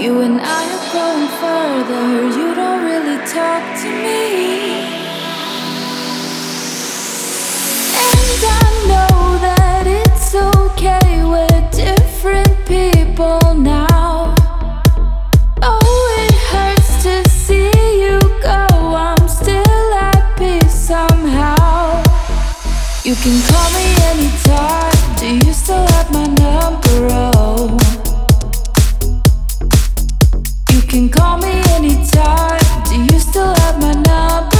You and I are growing further, you don't really talk to me. And I know that it's okay, we're different people now. Oh, it hurts to see you go, I'm still at somehow. You can call me anytime. Do you still have my number? Oh. Can call me anytime. Do you still have my number?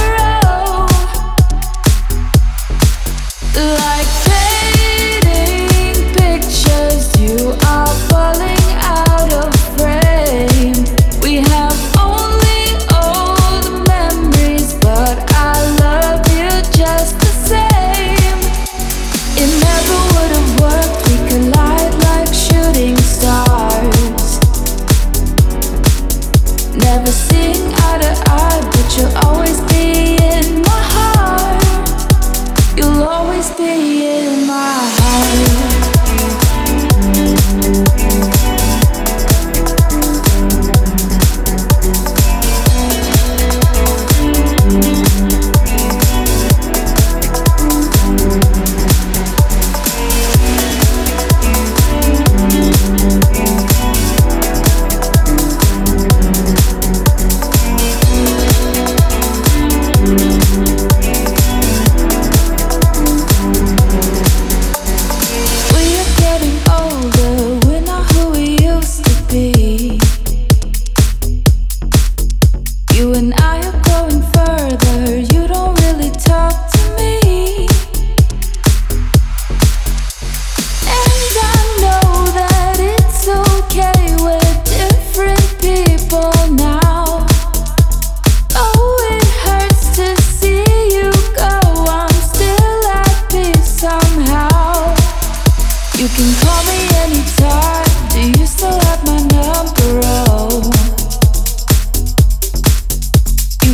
Never seeing eye to eye, but you'll always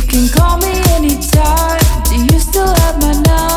can call me anytime. Do you still have my number?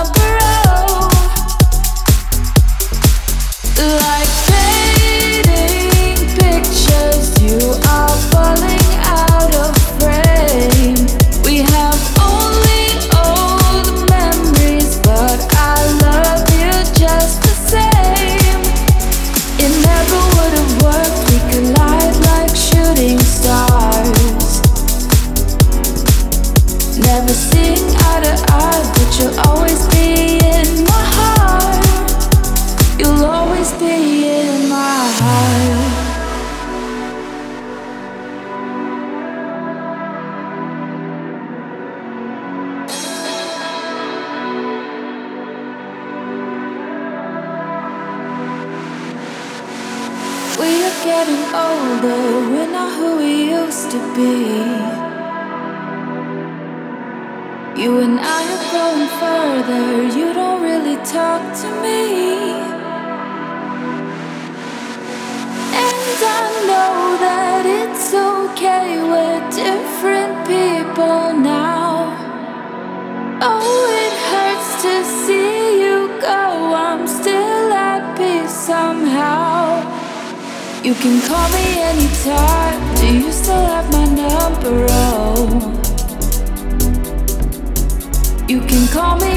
Getting older, we're not who we used to be. You and I are growing further, you don't really talk to me. And I know that it's okay, we're different people You can call me anytime. Do you still have my number? Oh. You can call me